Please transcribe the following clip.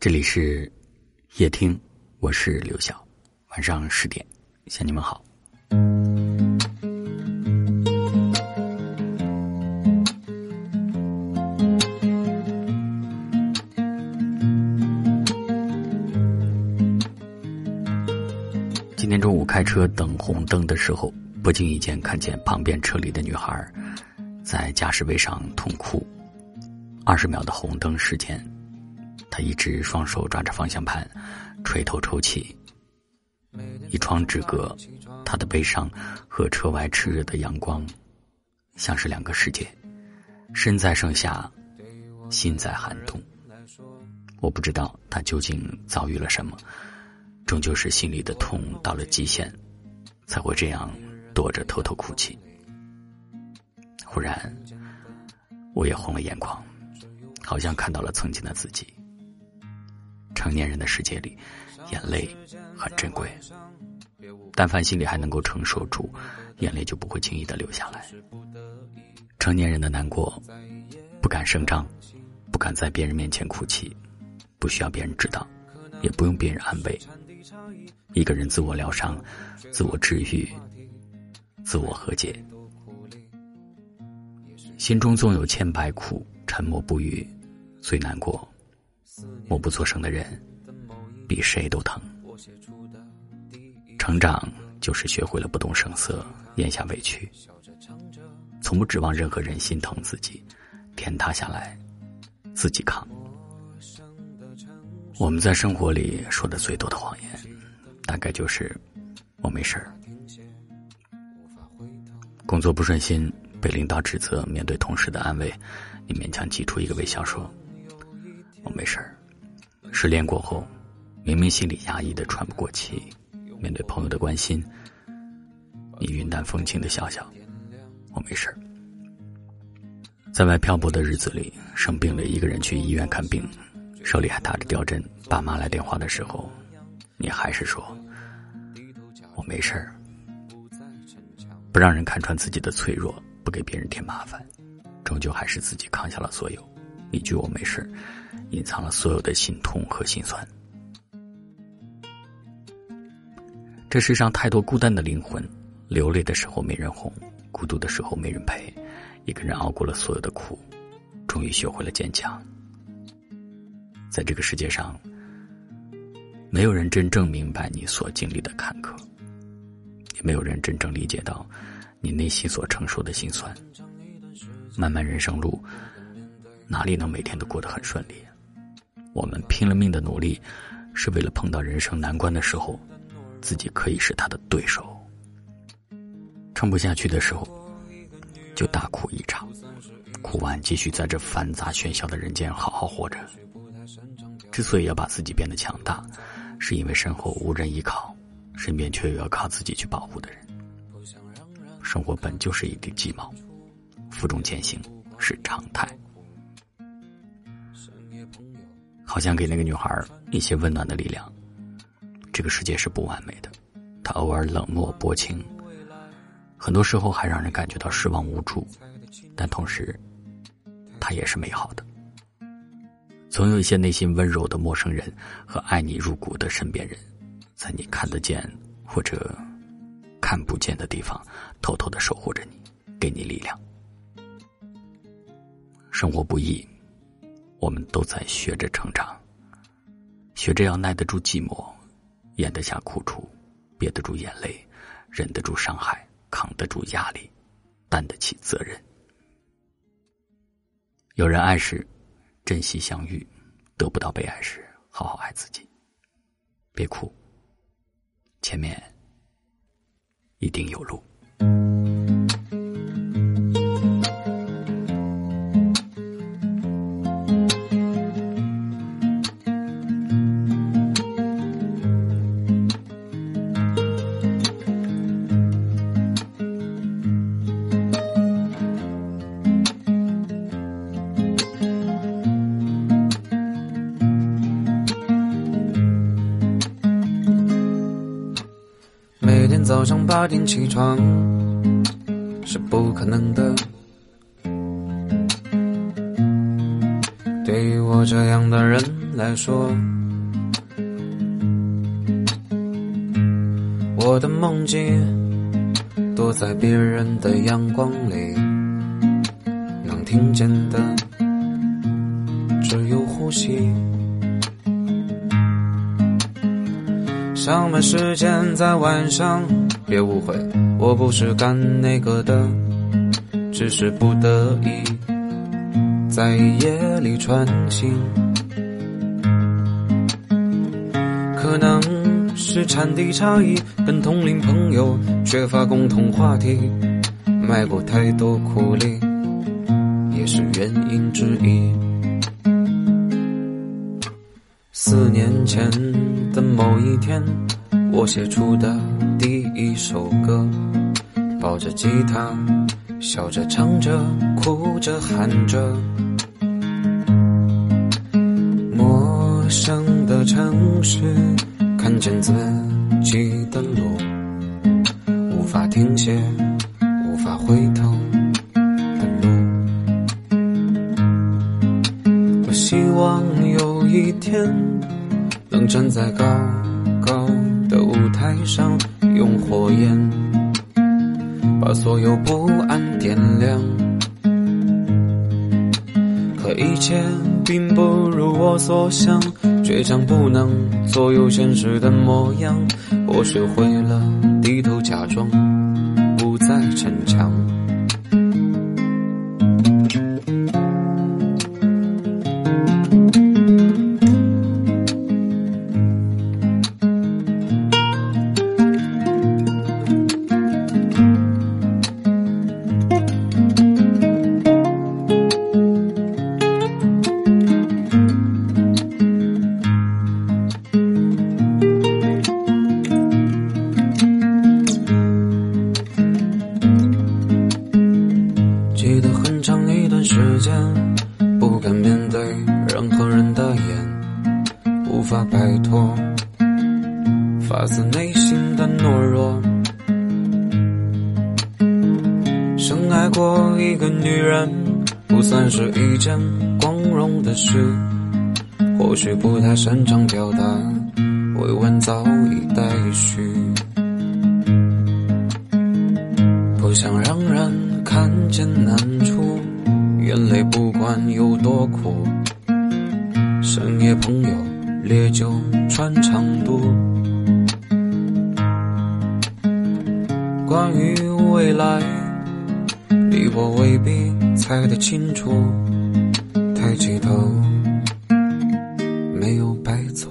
这里是夜听，我是刘晓。晚上十点，向你们好。今天中午开车等红灯的时候，不经意间看见旁边车里的女孩在驾驶位上痛哭。二十秒的红灯时间。他一直双手抓着方向盘，垂头抽泣。一窗之隔，他的悲伤和车外炽热的阳光，像是两个世界。身在盛夏，心在寒冬。我不知道他究竟遭遇了什么，终究是心里的痛到了极限，才会这样躲着偷偷哭泣。忽然，我也红了眼眶，好像看到了曾经的自己。成年人的世界里，眼泪很珍贵。但凡心里还能够承受住，眼泪就不会轻易的流下来。成年人的难过，不敢声张，不敢在别人面前哭泣，不需要别人知道，也不用别人安慰。一个人自我疗伤，自我治愈，自我和解。心中纵有千百苦，沉默不语，最难过。默不作声的人，比谁都疼。成长就是学会了不动声色，咽下委屈，从不指望任何人心疼自己，天塌下来自己扛。我们在生活里说的最多的谎言，大概就是我没事儿。工作不顺心，被领导指责，面对同事的安慰，你勉强挤出一个微笑说：“。”失恋过后，明明心里压抑的喘不过气，面对朋友的关心，你云淡风轻的笑笑，我没事儿。在外漂泊的日子里，生病了一个人去医院看病，手里还打着吊针，爸妈来电话的时候，你还是说，我没事儿。不让人看穿自己的脆弱，不给别人添麻烦，终究还是自己扛下了所有。一句我没事儿。隐藏了所有的心痛和心酸。这世上太多孤单的灵魂，流泪的时候没人哄，孤独的时候没人陪。一个人熬过了所有的苦，终于学会了坚强。在这个世界上，没有人真正明白你所经历的坎坷，也没有人真正理解到你内心所承受的心酸。漫漫人生路，哪里能每天都过得很顺利？我们拼了命的努力，是为了碰到人生难关的时候，自己可以是他的对手。撑不下去的时候，就大哭一场，哭完继续在这繁杂喧嚣的人间好好活着。之所以要把自己变得强大，是因为身后无人依靠，身边却有要靠自己去保护的人。生活本就是一地鸡毛，负重前行是常态。好像给那个女孩一些温暖的力量。这个世界是不完美的，他偶尔冷漠薄情，很多时候还让人感觉到失望无助，但同时，他也是美好的。总有一些内心温柔的陌生人和爱你入骨的身边人，在你看得见或者看不见的地方，偷偷的守护着你，给你力量。生活不易。我们都在学着成长，学着要耐得住寂寞，咽得下苦楚，憋得住眼泪，忍得住伤害，扛得住压力，担得起责任。有人爱时，珍惜相遇；得不到被爱时，好好爱自己。别哭，前面一定有路。每天早上八点起床是不可能的。对于我这样的人来说，我的梦境躲在别人的阳光里，能听见的只有呼吸。上班时间在晚上，别误会，我不是干那个的，只是不得已在夜里穿行。可能是产地差异，跟同龄朋友缺乏共同话题，卖过太多苦力，也是原因之一。四年前的某一天，我写出的第一首歌，抱着吉他，笑着唱着，哭着喊着。陌生的城市，看见自己的路，无法停歇，无法回头我希望有一天能站在高高的舞台上，用火焰把所有不安点亮。可一切并不如我所想，倔强不能左右现实的模样。我学会了低头假装，过一个女人，不算是一件光荣的事，或许不太擅长表达，委婉早已待续。不想让人看见难处，眼泪不管有多苦。深夜朋友烈酒穿肠毒。关于未来，你我未必猜得清楚。抬起头，没有白走